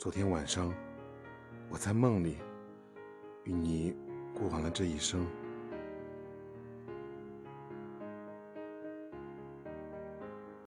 昨天晚上我在梦里与你过完了这一生。